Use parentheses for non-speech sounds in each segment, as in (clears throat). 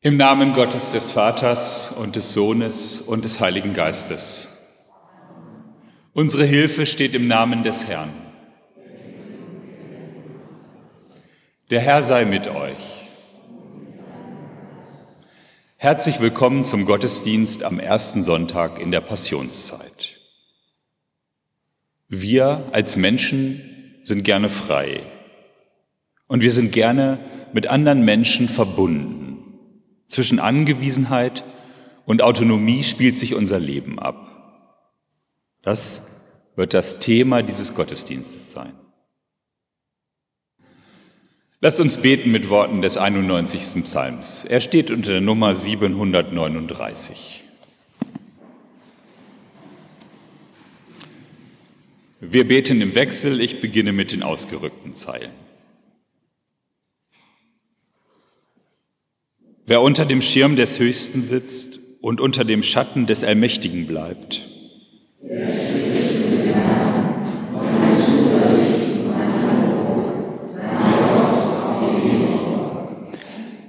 Im Namen Gottes des Vaters und des Sohnes und des Heiligen Geistes. Unsere Hilfe steht im Namen des Herrn. Der Herr sei mit euch. Herzlich willkommen zum Gottesdienst am ersten Sonntag in der Passionszeit. Wir als Menschen sind gerne frei und wir sind gerne mit anderen Menschen verbunden. Zwischen Angewiesenheit und Autonomie spielt sich unser Leben ab. Das wird das Thema dieses Gottesdienstes sein. Lasst uns beten mit Worten des 91. Psalms. Er steht unter der Nummer 739. Wir beten im Wechsel. Ich beginne mit den ausgerückten Zeilen. Wer unter dem Schirm des Höchsten sitzt und unter dem Schatten des Allmächtigen bleibt,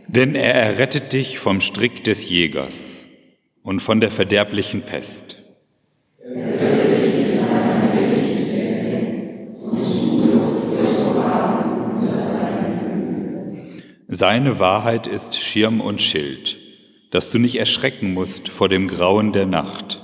Denn er errettet dich vom Strick des Jägers und von der verderblichen Pest. Seine Wahrheit ist Schirm und Schild, dass du nicht erschrecken musst vor dem Grauen der Nacht.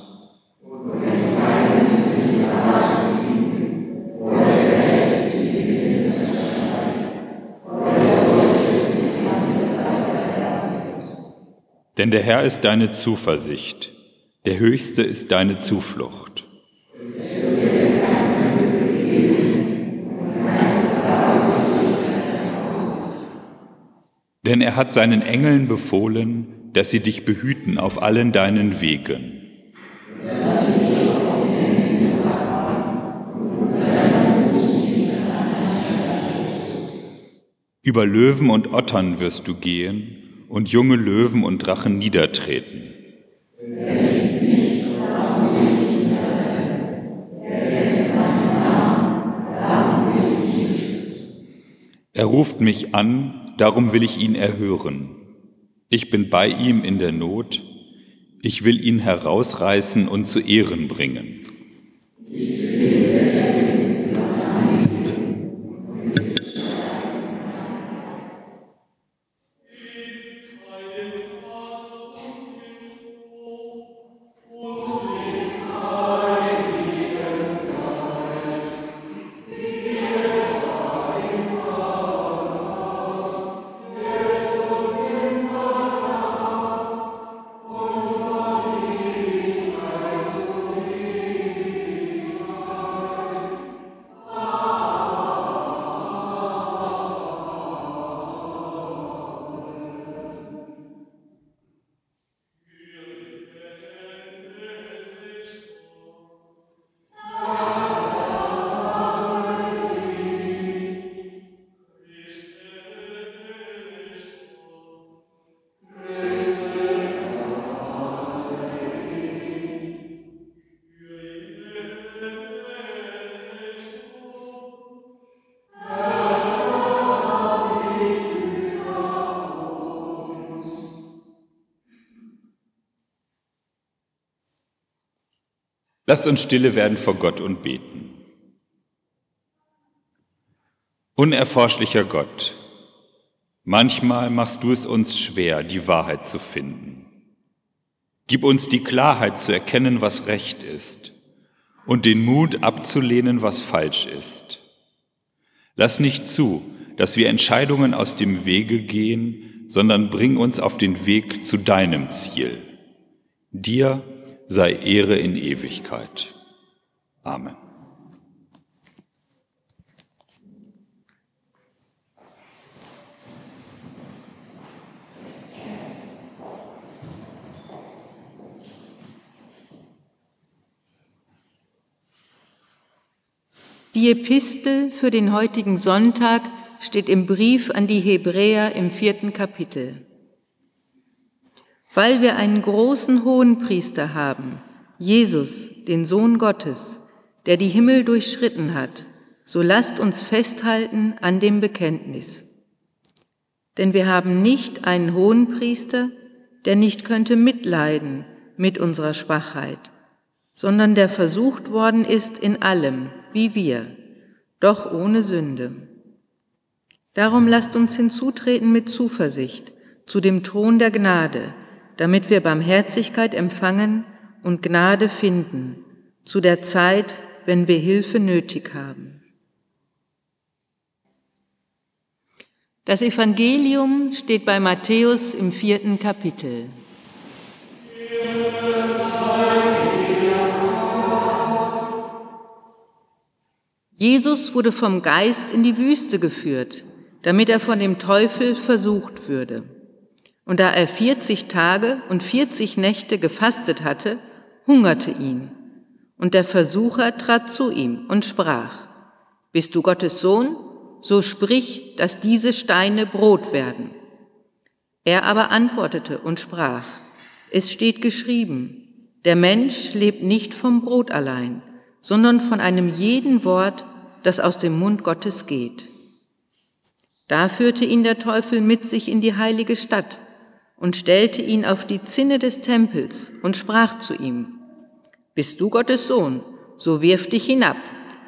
Denn der Herr ist deine Zuversicht, der Höchste ist deine Zuflucht. Denn er hat seinen Engeln befohlen, dass sie dich behüten auf allen deinen Wegen. Über Löwen und Ottern wirst du gehen und junge Löwen und Drachen niedertreten. Er ruft mich an, darum will ich ihn erhören. Ich bin bei ihm in der Not, ich will ihn herausreißen und zu Ehren bringen. Lasst uns stille werden vor Gott und beten. Unerforschlicher Gott, manchmal machst du es uns schwer, die Wahrheit zu finden. Gib uns die Klarheit zu erkennen, was recht ist und den Mut abzulehnen, was falsch ist. Lass nicht zu, dass wir Entscheidungen aus dem Wege gehen, sondern bring uns auf den Weg zu deinem Ziel, dir sei Ehre in Ewigkeit. Amen. Die Epistel für den heutigen Sonntag steht im Brief an die Hebräer im vierten Kapitel. Weil wir einen großen Hohenpriester haben, Jesus, den Sohn Gottes, der die Himmel durchschritten hat, so lasst uns festhalten an dem Bekenntnis. Denn wir haben nicht einen hohen Priester, der nicht könnte mitleiden mit unserer Schwachheit, sondern der versucht worden ist in allem, wie wir, doch ohne Sünde. Darum lasst uns hinzutreten mit Zuversicht zu dem Thron der Gnade, damit wir Barmherzigkeit empfangen und Gnade finden zu der Zeit, wenn wir Hilfe nötig haben. Das Evangelium steht bei Matthäus im vierten Kapitel. Jesus wurde vom Geist in die Wüste geführt, damit er von dem Teufel versucht würde. Und da er 40 Tage und 40 Nächte gefastet hatte, hungerte ihn. Und der Versucher trat zu ihm und sprach, Bist du Gottes Sohn? So sprich, dass diese Steine Brot werden. Er aber antwortete und sprach, Es steht geschrieben, der Mensch lebt nicht vom Brot allein, sondern von einem jeden Wort, das aus dem Mund Gottes geht. Da führte ihn der Teufel mit sich in die heilige Stadt und stellte ihn auf die Zinne des Tempels und sprach zu ihm, Bist du Gottes Sohn, so wirf dich hinab,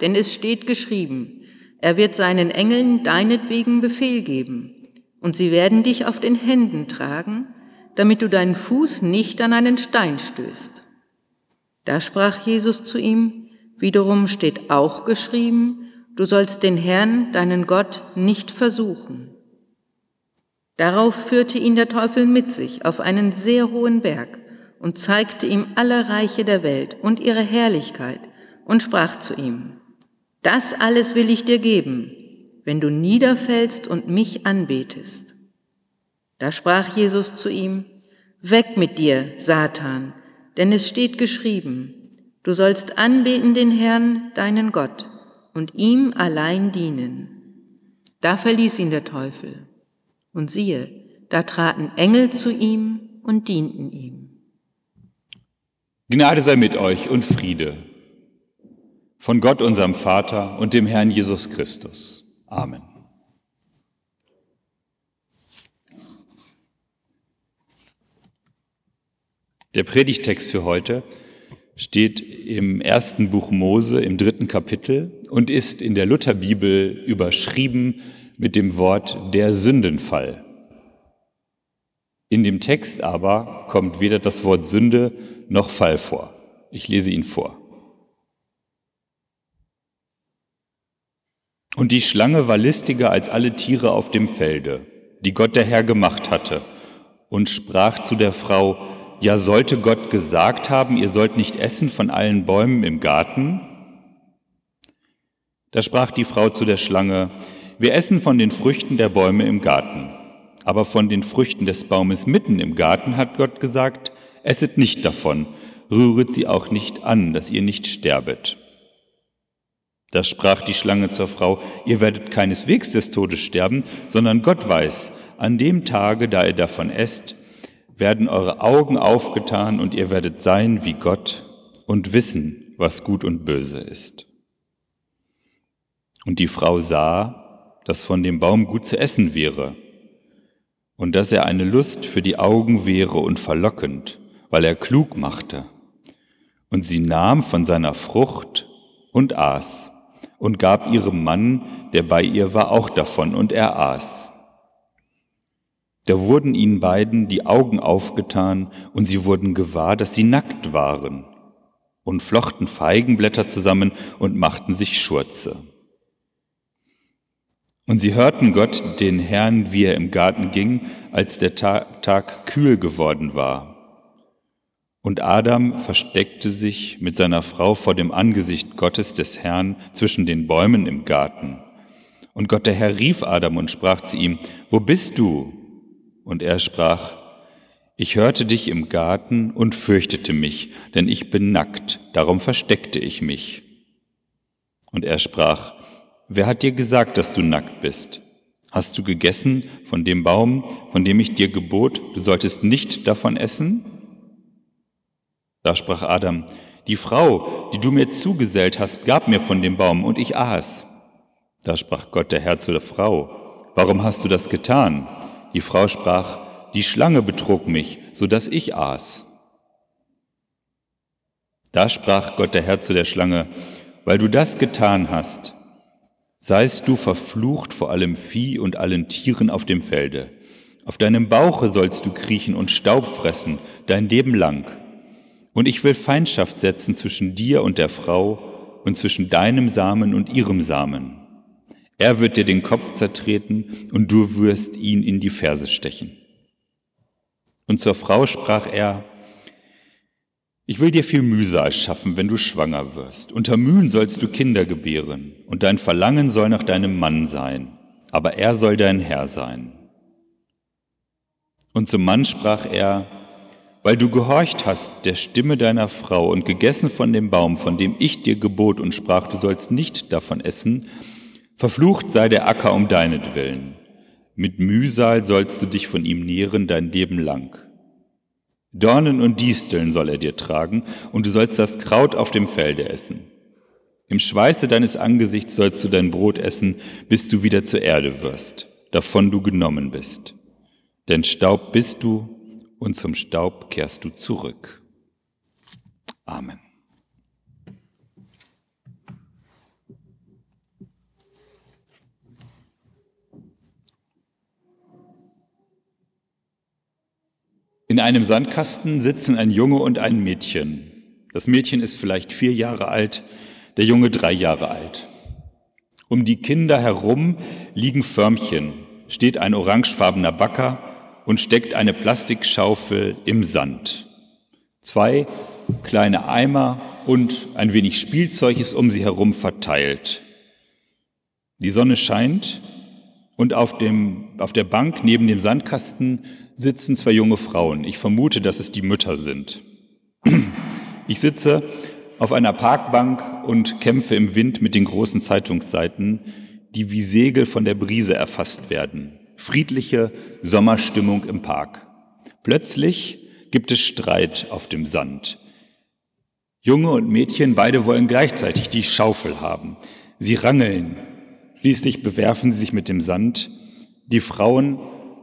denn es steht geschrieben, er wird seinen Engeln deinetwegen Befehl geben, und sie werden dich auf den Händen tragen, damit du deinen Fuß nicht an einen Stein stößt. Da sprach Jesus zu ihm, Wiederum steht auch geschrieben, du sollst den Herrn, deinen Gott, nicht versuchen. Darauf führte ihn der Teufel mit sich auf einen sehr hohen Berg und zeigte ihm alle Reiche der Welt und ihre Herrlichkeit und sprach zu ihm, das alles will ich dir geben, wenn du niederfällst und mich anbetest. Da sprach Jesus zu ihm, Weg mit dir, Satan, denn es steht geschrieben, Du sollst anbeten den Herrn, deinen Gott, und ihm allein dienen. Da verließ ihn der Teufel. Und siehe, da traten Engel zu ihm und dienten ihm. Gnade sei mit euch und Friede von Gott, unserem Vater und dem Herrn Jesus Christus. Amen. Der Predigtext für heute steht im ersten Buch Mose im dritten Kapitel und ist in der Lutherbibel überschrieben mit dem Wort der Sündenfall. In dem Text aber kommt weder das Wort Sünde noch Fall vor. Ich lese ihn vor. Und die Schlange war listiger als alle Tiere auf dem Felde, die Gott der Herr gemacht hatte, und sprach zu der Frau, ja sollte Gott gesagt haben, ihr sollt nicht essen von allen Bäumen im Garten? Da sprach die Frau zu der Schlange, wir essen von den Früchten der Bäume im Garten, aber von den Früchten des Baumes mitten im Garten hat Gott gesagt, esset nicht davon, rühret sie auch nicht an, dass ihr nicht sterbet. Da sprach die Schlange zur Frau, ihr werdet keineswegs des Todes sterben, sondern Gott weiß, an dem Tage, da ihr davon esst, werden eure Augen aufgetan und ihr werdet sein wie Gott und wissen, was gut und böse ist. Und die Frau sah, dass von dem Baum gut zu essen wäre und dass er eine Lust für die Augen wäre und verlockend, weil er klug machte. Und sie nahm von seiner Frucht und aß und gab ihrem Mann, der bei ihr war, auch davon, und er aß. Da wurden ihnen beiden die Augen aufgetan und sie wurden gewahr, dass sie nackt waren und flochten Feigenblätter zusammen und machten sich Schurze. Und sie hörten Gott, den Herrn, wie er im Garten ging, als der Tag, kühl geworden war. Und Adam versteckte sich mit seiner Frau vor dem Angesicht Gottes des Herrn zwischen den Bäumen im Garten. Und Gott der Herr rief Adam und sprach zu ihm, Wo bist du? Und er sprach, ich hörte dich im Garten und fürchtete mich, denn ich bin nackt, darum versteckte ich mich. Und er sprach, wer hat dir gesagt, dass du nackt bist? Hast du gegessen von dem Baum, von dem ich dir gebot, du solltest nicht davon essen? Da sprach Adam, die Frau, die du mir zugesellt hast, gab mir von dem Baum und ich aß. Da sprach Gott der Herr zu der Frau, warum hast du das getan? Die Frau sprach, die Schlange betrog mich, so dass ich aß. Da sprach Gott der Herr zu der Schlange, weil du das getan hast, seist du verflucht vor allem Vieh und allen Tieren auf dem Felde. Auf deinem Bauche sollst du kriechen und Staub fressen, dein Leben lang. Und ich will Feindschaft setzen zwischen dir und der Frau und zwischen deinem Samen und ihrem Samen. Er wird dir den Kopf zertreten und du wirst ihn in die Ferse stechen. Und zur Frau sprach er, ich will dir viel Mühsal schaffen, wenn du schwanger wirst. Unter Mühen sollst du Kinder gebären, und dein Verlangen soll nach deinem Mann sein, aber er soll dein Herr sein. Und zum Mann sprach er, weil du gehorcht hast der Stimme deiner Frau und gegessen von dem Baum, von dem ich dir gebot und sprach, du sollst nicht davon essen, verflucht sei der Acker um deinetwillen. Mit Mühsal sollst du dich von ihm nähren dein Leben lang. Dornen und Disteln soll er dir tragen, und du sollst das Kraut auf dem Felde essen. Im Schweiße deines Angesichts sollst du dein Brot essen, bis du wieder zur Erde wirst, davon du genommen bist. Denn Staub bist du, und zum Staub kehrst du zurück. Amen. In einem Sandkasten sitzen ein Junge und ein Mädchen. Das Mädchen ist vielleicht vier Jahre alt, der Junge drei Jahre alt. Um die Kinder herum liegen Förmchen, steht ein orangefarbener Backer und steckt eine Plastikschaufel im Sand. Zwei kleine Eimer und ein wenig Spielzeug ist um sie herum verteilt. Die Sonne scheint und auf, dem, auf der Bank neben dem Sandkasten sitzen zwei junge Frauen. Ich vermute, dass es die Mütter sind. (clears throat) Ich sitze auf einer Parkbank und kämpfe im Wind mit den großen Zeitungsseiten, die wie Segel von der Brise erfasst werden. Friedliche Sommerstimmung im Park. Plötzlich gibt es Streit auf dem Sand. Junge und Mädchen, beide wollen gleichzeitig die Schaufel haben. Sie rangeln. Schließlich bewerfen sie sich mit dem Sand. Die Frauen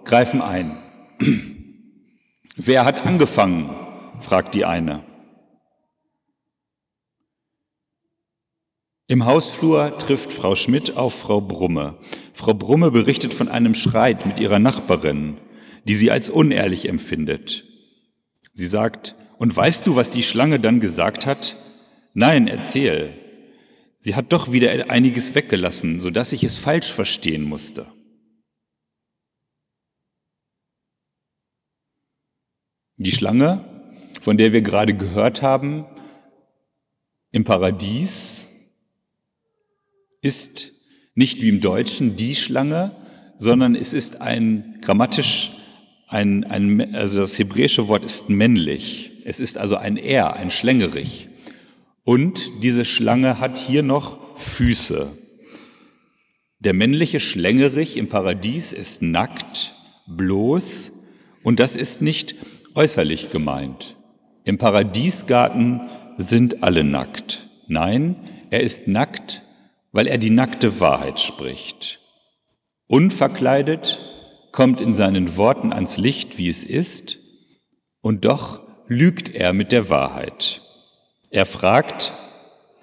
greifen ein. (clears throat) Wer hat angefangen? fragt die eine. Im Hausflur trifft Frau Schmidt auf Frau Brumme. Frau Brumme berichtet von einem Streit mit ihrer Nachbarin, die sie als unehrlich empfindet. Sie sagt, und weißt du, was die Schlange dann gesagt hat? Nein, erzähl. Sie hat doch wieder einiges weggelassen, so dass ich es falsch verstehen musste. Die Schlange, von der wir gerade gehört haben, im Paradies ist nicht wie im Deutschen die Schlange, sondern es ist ein grammatisch, ein, ein, also das hebräische Wort ist männlich. Es ist also ein Er, ein Schlängerich. Und diese Schlange hat hier noch Füße. Der männliche Schlängerich im Paradies ist nackt, bloß, und das ist nicht äußerlich gemeint. Im Paradiesgarten sind alle nackt. Nein, er ist nackt, weil er die nackte Wahrheit spricht. Unverkleidet kommt in seinen Worten ans Licht, wie es ist, und doch lügt er mit der Wahrheit. Er fragt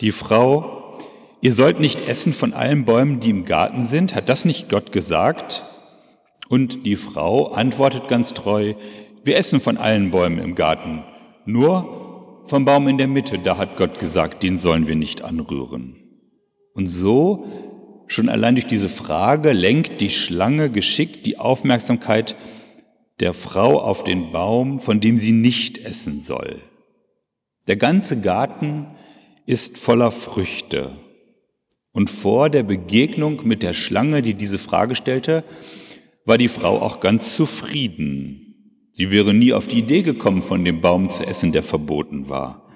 die Frau, ihr sollt nicht essen von allen Bäumen, die im Garten sind, hat das nicht Gott gesagt? Und die Frau antwortet ganz treu, wir essen von allen Bäumen im Garten, nur vom Baum in der Mitte, da hat Gott gesagt, den sollen wir nicht anrühren. Und so, schon allein durch diese Frage, lenkt die Schlange geschickt die Aufmerksamkeit der Frau auf den Baum, von dem sie nicht essen soll. Der ganze Garten ist voller Früchte. Und vor der Begegnung mit der Schlange, die diese Frage stellte, war die Frau auch ganz zufrieden. Sie wäre nie auf die Idee gekommen, von dem Baum zu essen, der verboten war.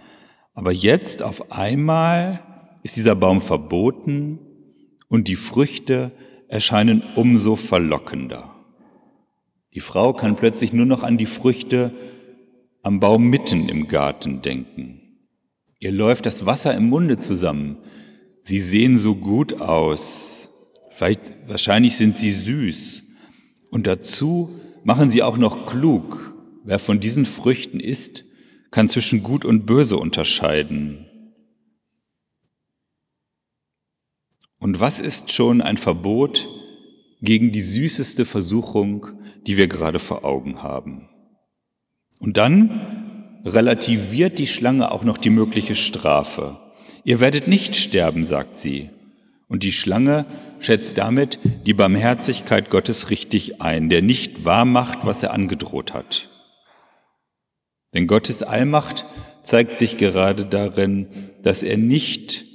Aber jetzt auf einmal ist dieser Baum verboten und die Früchte erscheinen umso verlockender. Die Frau kann plötzlich nur noch an die Früchte am Baum mitten im Garten denken. Ihr läuft das Wasser im Munde zusammen. Sie sehen so gut aus. Vielleicht, wahrscheinlich sind sie süß Und dazu machen sie auch noch klug. Wer von diesen Früchten isst, kann zwischen Gut und Böse unterscheiden. Und was ist schon ein Verbot gegen die süßeste Versuchung, die wir gerade vor Augen haben? Und dann relativiert die Schlange auch noch die mögliche Strafe. Ihr werdet nicht sterben, sagt sie. Und die Schlange schätzt damit die Barmherzigkeit Gottes richtig ein, der nicht wahr macht, was er angedroht hat. Denn Gottes Allmacht zeigt sich gerade darin, dass er nicht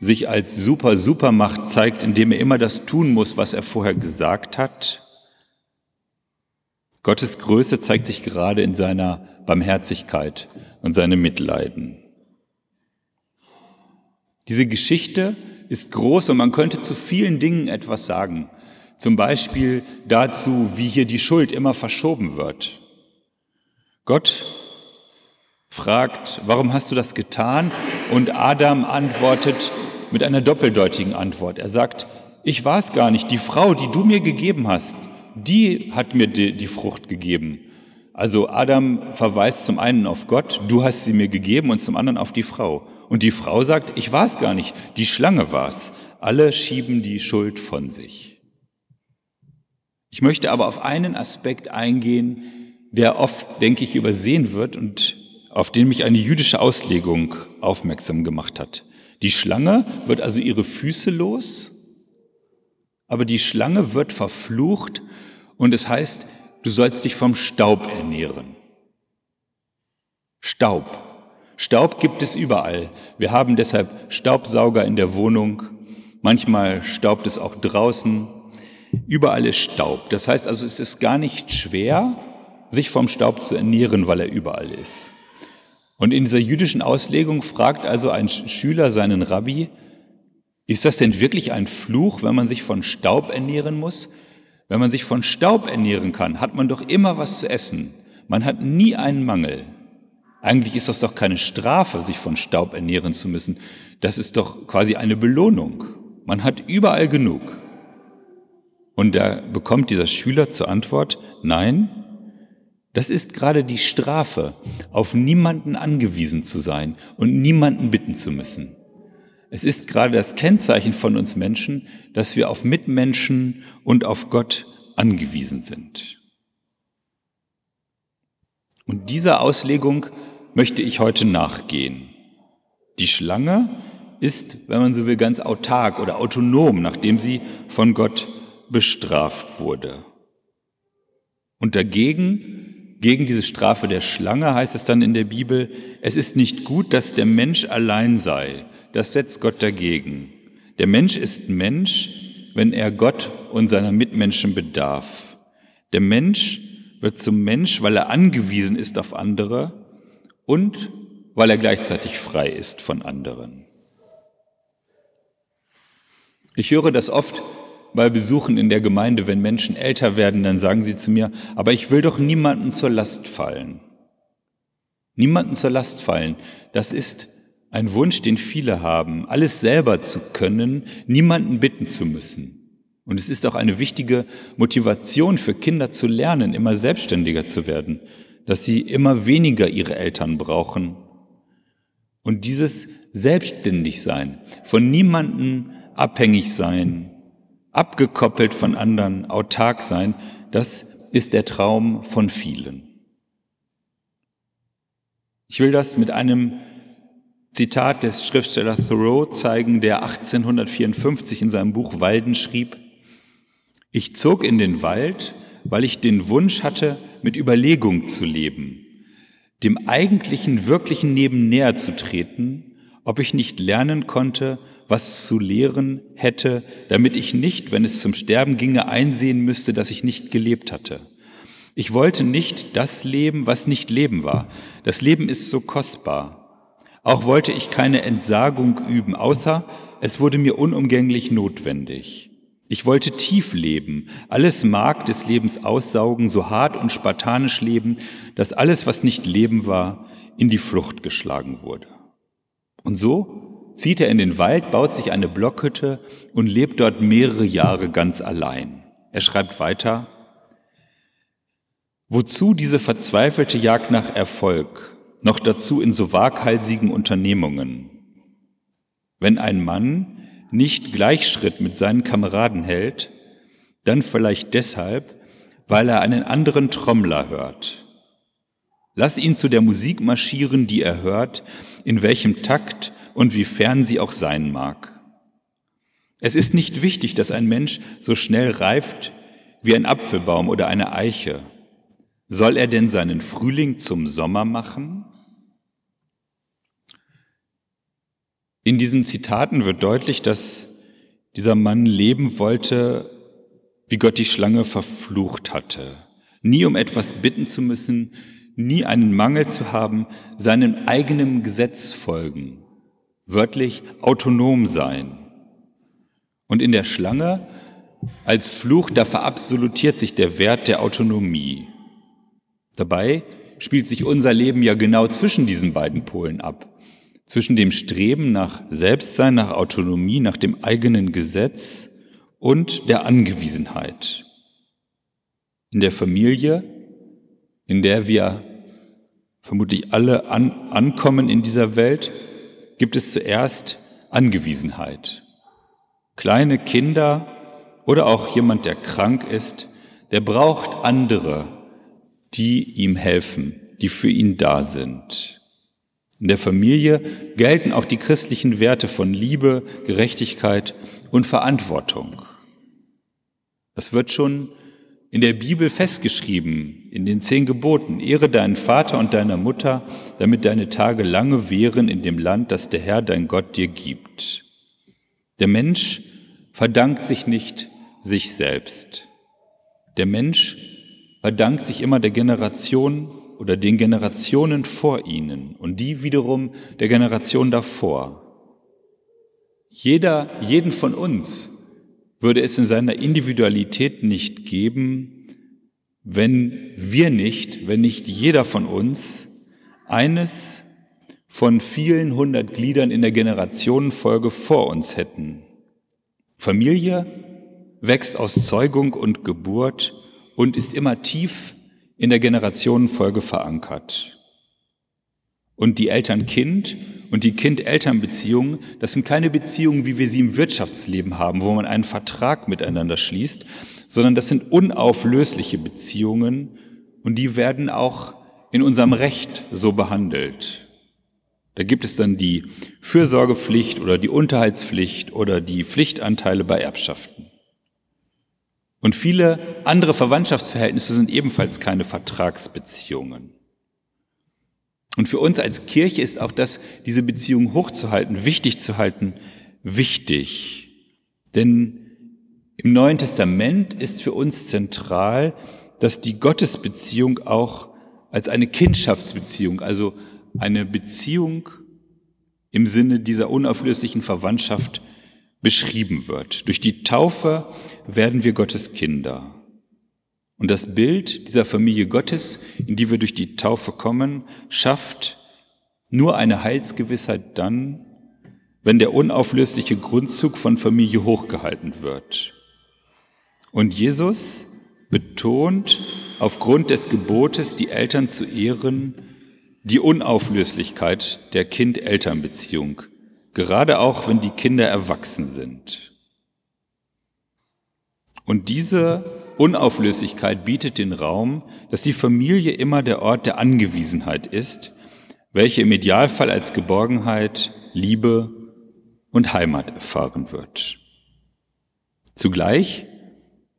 sich als super Supermacht zeigt, indem er immer das tun muss, was er vorher gesagt hat. Gottes Größe zeigt sich gerade in seiner Barmherzigkeit und seinem Mitleiden. Diese Geschichte ist groß und man könnte zu vielen Dingen etwas sagen. Zum Beispiel dazu, wie hier die Schuld immer verschoben wird. Gott fragt, warum hast du das getan? Und Adam antwortet mit einer doppeldeutigen Antwort. Er sagt, ich war es gar nicht, die Frau, die du mir gegeben hast, die hat mir die, die Frucht gegeben. Also Adam verweist zum einen auf Gott, du hast sie mir gegeben, und zum anderen auf die Frau. Und die Frau sagt, ich war es gar nicht, die Schlange war es. Alle schieben die Schuld von sich. Ich möchte aber auf einen Aspekt eingehen, der oft, denke ich, übersehen wird und auf den mich eine jüdische Auslegung aufmerksam gemacht hat. Die Schlange wird also ihre Füße los, aber die Schlange wird verflucht und es heißt, du sollst dich vom Staub ernähren. Staub. Staub gibt es überall. Wir haben deshalb Staubsauger in der Wohnung. Manchmal staubt es auch draußen. Überall ist Staub. Das heißt also, es ist gar nicht schwer, sich vom Staub zu ernähren, weil er überall ist. Und in dieser jüdischen Auslegung fragt also ein Schüler seinen Rabbi, ist das denn wirklich ein Fluch, wenn man sich von Staub ernähren muss? Wenn man sich von Staub ernähren kann, hat man doch immer was zu essen. Man hat nie einen Mangel. Eigentlich ist das doch keine Strafe, sich von Staub ernähren zu müssen. Das ist doch quasi eine Belohnung. Man hat überall genug. Und da bekommt dieser Schüler zur Antwort, nein, das ist gerade die Strafe, auf niemanden angewiesen zu sein und niemanden bitten zu müssen. Es ist gerade das Kennzeichen von uns Menschen, dass wir auf Mitmenschen und auf Gott angewiesen sind. Und dieser Auslegung möchte ich heute nachgehen. Die Schlange ist, wenn man so will, ganz autark oder autonom, nachdem sie von Gott bestraft wurde. Und dagegen, gegen diese Strafe der Schlange heißt es dann in der Bibel, es ist nicht gut, dass der Mensch allein sei. Das setzt Gott dagegen. Der Mensch ist Mensch, wenn er Gott und seiner Mitmenschen bedarf. Der Mensch wird zum Mensch, weil er angewiesen ist auf andere und weil er gleichzeitig frei ist von anderen. Ich höre das oft bei Besuchen in der Gemeinde, wenn Menschen älter werden, dann sagen sie zu mir, aber ich will doch niemanden zur Last fallen. Niemanden zur Last fallen, das ist ein Wunsch, den viele haben, alles selber zu können, niemanden bitten zu müssen. Und es ist auch eine wichtige Motivation für Kinder zu lernen, immer selbstständiger zu werden dass sie immer weniger ihre Eltern brauchen. Und dieses Selbstständigsein, von niemanden abhängig sein, abgekoppelt von anderen, autark sein, das ist der Traum von vielen. Ich will das mit einem Zitat des Schriftstellers Thoreau zeigen, der 1854 in seinem Buch Walden schrieb, ich zog in den Wald, weil ich den Wunsch hatte, mit Überlegung zu leben, dem eigentlichen, wirklichen Leben näher zu treten, ob ich nicht lernen konnte, was zu lehren hätte, damit ich nicht, wenn es zum Sterben ginge, einsehen müsste, dass ich nicht gelebt hatte. Ich wollte nicht das leben, was nicht Leben war. Das Leben ist so kostbar. Auch wollte ich keine Entsagung üben, außer es wurde mir unumgänglich notwendig. Ich wollte tief leben, alles Mark des Lebens aussaugen, so hart und spartanisch leben, dass alles, was nicht Leben war, in die Flucht geschlagen wurde. Und so zieht er in den Wald, baut sich eine Blockhütte und lebt dort mehrere Jahre ganz allein. Er schreibt weiter, Wozu diese verzweifelte Jagd nach Erfolg, noch dazu in so waghalsigen Unternehmungen? Wenn ein Mann nicht Gleichschritt mit seinen Kameraden hält, dann vielleicht deshalb, weil er einen anderen Trommler hört. Lass ihn zu der Musik marschieren, die er hört, in welchem Takt und wie fern sie auch sein mag. Es ist nicht wichtig, dass ein Mensch so schnell reift wie ein Apfelbaum oder eine Eiche. Soll er denn seinen Frühling zum Sommer machen? In diesen Zitaten wird deutlich, dass dieser Mann leben wollte, wie Gott die Schlange verflucht hatte. Nie um etwas bitten zu müssen, nie einen Mangel zu haben, seinem eigenen Gesetz folgen, wörtlich autonom sein. Und in der Schlange als Fluch, da verabsolutiert sich der Wert der Autonomie. Dabei spielt sich unser Leben ja genau zwischen diesen beiden Polen ab. Zwischen dem Streben nach Selbstsein, nach Autonomie, nach dem eigenen Gesetz und der Angewiesenheit. In der Familie, in der wir vermutlich alle an, ankommen in dieser Welt, gibt es zuerst Angewiesenheit. Kleine Kinder oder auch jemand, der krank ist, der braucht andere, die ihm helfen, die für ihn da sind. In der Familie gelten auch die christlichen Werte von Liebe, Gerechtigkeit und Verantwortung. Das wird schon in der Bibel festgeschrieben, in den zehn Geboten. Ehre deinen Vater und deiner Mutter, damit deine Tage lange währen in dem Land, das der Herr dein Gott dir gibt. Der Mensch verdankt sich nicht sich selbst. Der Mensch verdankt sich immer der Generation oder den Generationen vor ihnen und die wiederum der Generation davor. Jeder, jeden von uns würde es in seiner Individualität nicht geben, wenn wir nicht, wenn nicht jeder von uns eines von vielen hundert Gliedern in der Generationenfolge vor uns hätten. Familie wächst aus Zeugung und Geburt und ist immer tief in der Generationenfolge verankert. Und die Eltern-Kind und die Kind-Eltern-Beziehungen, das sind keine Beziehungen, wie wir sie im Wirtschaftsleben haben, wo man einen Vertrag miteinander schließt, sondern das sind unauflösliche Beziehungen und die werden auch in unserem Recht so behandelt. Da gibt es dann die Fürsorgepflicht oder die Unterhaltspflicht oder die Pflichtanteile bei Erbschaften. Und viele andere Verwandtschaftsverhältnisse sind ebenfalls keine Vertragsbeziehungen. Und für uns als Kirche ist auch das, diese Beziehung hochzuhalten, wichtig zu halten, wichtig. Denn im Neuen Testament ist für uns zentral, dass die Gottesbeziehung auch als eine Kindschaftsbeziehung, also eine Beziehung im Sinne dieser unauflöslichen Verwandtschaft beschrieben wird. Durch die Taufe werden wir Gottes Kinder. Und das Bild dieser Familie Gottes, in die wir durch die Taufe kommen, schafft nur eine Heilsgewissheit dann, wenn der unauflösliche Grundzug von Familie hochgehalten wird. Und Jesus betont aufgrund des Gebotes, die Eltern zu ehren, die Unauflöslichkeit der Kind-Eltern-Beziehung gerade auch wenn die Kinder erwachsen sind. Und diese Unauflöslichkeit bietet den Raum, dass die Familie immer der Ort der Angewiesenheit ist, welche im Idealfall als Geborgenheit, Liebe und Heimat erfahren wird. Zugleich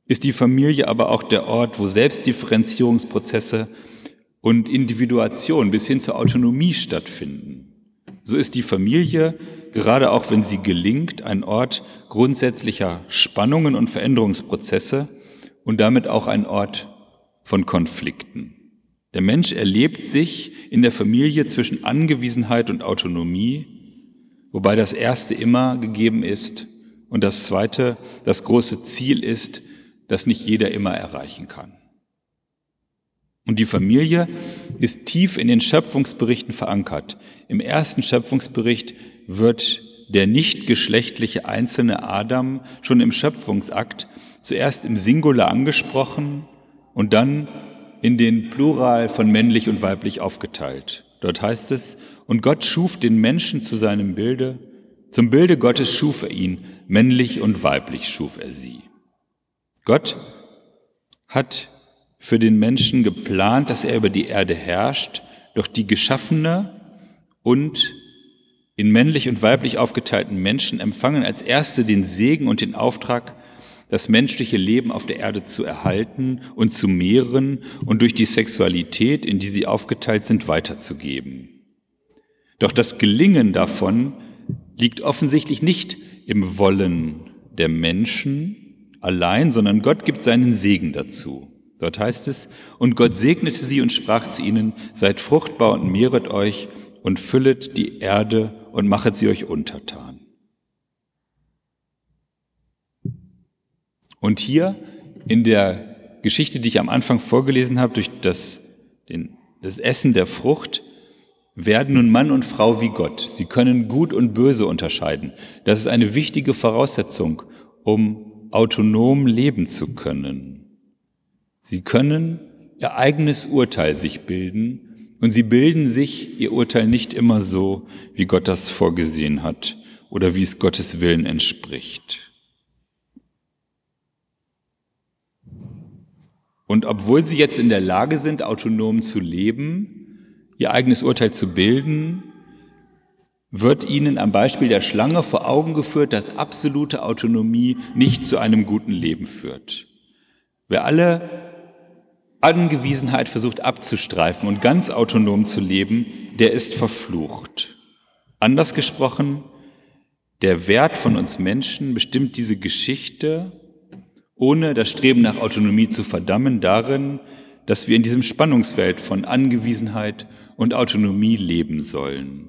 ist die Familie aber auch der Ort, wo Selbstdifferenzierungsprozesse und Individuation bis hin zur Autonomie stattfinden. So ist die Familie gerade auch wenn sie gelingt, ein Ort grundsätzlicher Spannungen und Veränderungsprozesse und damit auch ein Ort von Konflikten. Der Mensch erlebt sich in der Familie zwischen Angewiesenheit und Autonomie, wobei das erste immer gegeben ist und das zweite das große Ziel ist, das nicht jeder immer erreichen kann. Und die Familie ist tief in den Schöpfungsberichten verankert. Im ersten Schöpfungsbericht wird der nicht geschlechtliche einzelne Adam schon im Schöpfungsakt zuerst im Singular angesprochen und dann in den Plural von männlich und weiblich aufgeteilt. Dort heißt es, und Gott schuf den Menschen zu seinem Bilde, zum Bilde Gottes schuf er ihn, männlich und weiblich schuf er sie. Gott hat für den Menschen geplant, dass er über die Erde herrscht, doch die geschaffene und in männlich und weiblich aufgeteilten Menschen empfangen als erste den Segen und den Auftrag, das menschliche Leben auf der Erde zu erhalten und zu mehren und durch die Sexualität, in die sie aufgeteilt sind, weiterzugeben. Doch das Gelingen davon liegt offensichtlich nicht im Wollen der Menschen allein, sondern Gott gibt seinen Segen dazu. Dort heißt es, und Gott segnete sie und sprach zu ihnen, seid fruchtbar und mehret euch und füllet die Erde und machet sie euch untertan. Und hier in der Geschichte, die ich am Anfang vorgelesen habe, durch das, den, das Essen der Frucht, werden nun Mann und Frau wie Gott. Sie können Gut und Böse unterscheiden. Das ist eine wichtige Voraussetzung, um autonom leben zu können. Sie können ihr eigenes Urteil sich bilden und sie bilden sich ihr Urteil nicht immer so, wie Gott das vorgesehen hat oder wie es Gottes Willen entspricht. Und obwohl sie jetzt in der Lage sind, autonom zu leben, ihr eigenes Urteil zu bilden, wird ihnen am Beispiel der Schlange vor Augen geführt, dass absolute Autonomie nicht zu einem guten Leben führt. Wer alle Angewiesenheit versucht abzustreifen und ganz autonom zu leben, der ist verflucht. Anders gesprochen, der Wert von uns Menschen bestimmt diese Geschichte ohne das Streben nach Autonomie zu verdammen, darin, dass wir in diesem Spannungsfeld von Angewiesenheit und Autonomie leben sollen.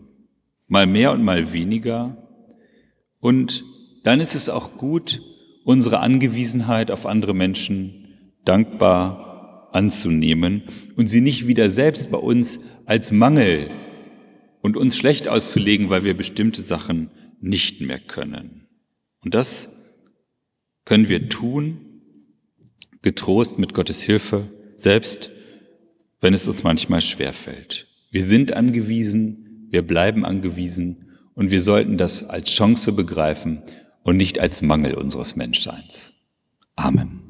Mal mehr und mal weniger. Und dann ist es auch gut, unsere Angewiesenheit auf andere Menschen dankbar anzunehmen und sie nicht wieder selbst bei uns als Mangel und uns schlecht auszulegen, weil wir bestimmte Sachen nicht mehr können. Und das können wir tun, getrost mit Gottes Hilfe, selbst wenn es uns manchmal schwer fällt. Wir sind angewiesen, wir bleiben angewiesen und wir sollten das als Chance begreifen und nicht als Mangel unseres Menschseins. Amen.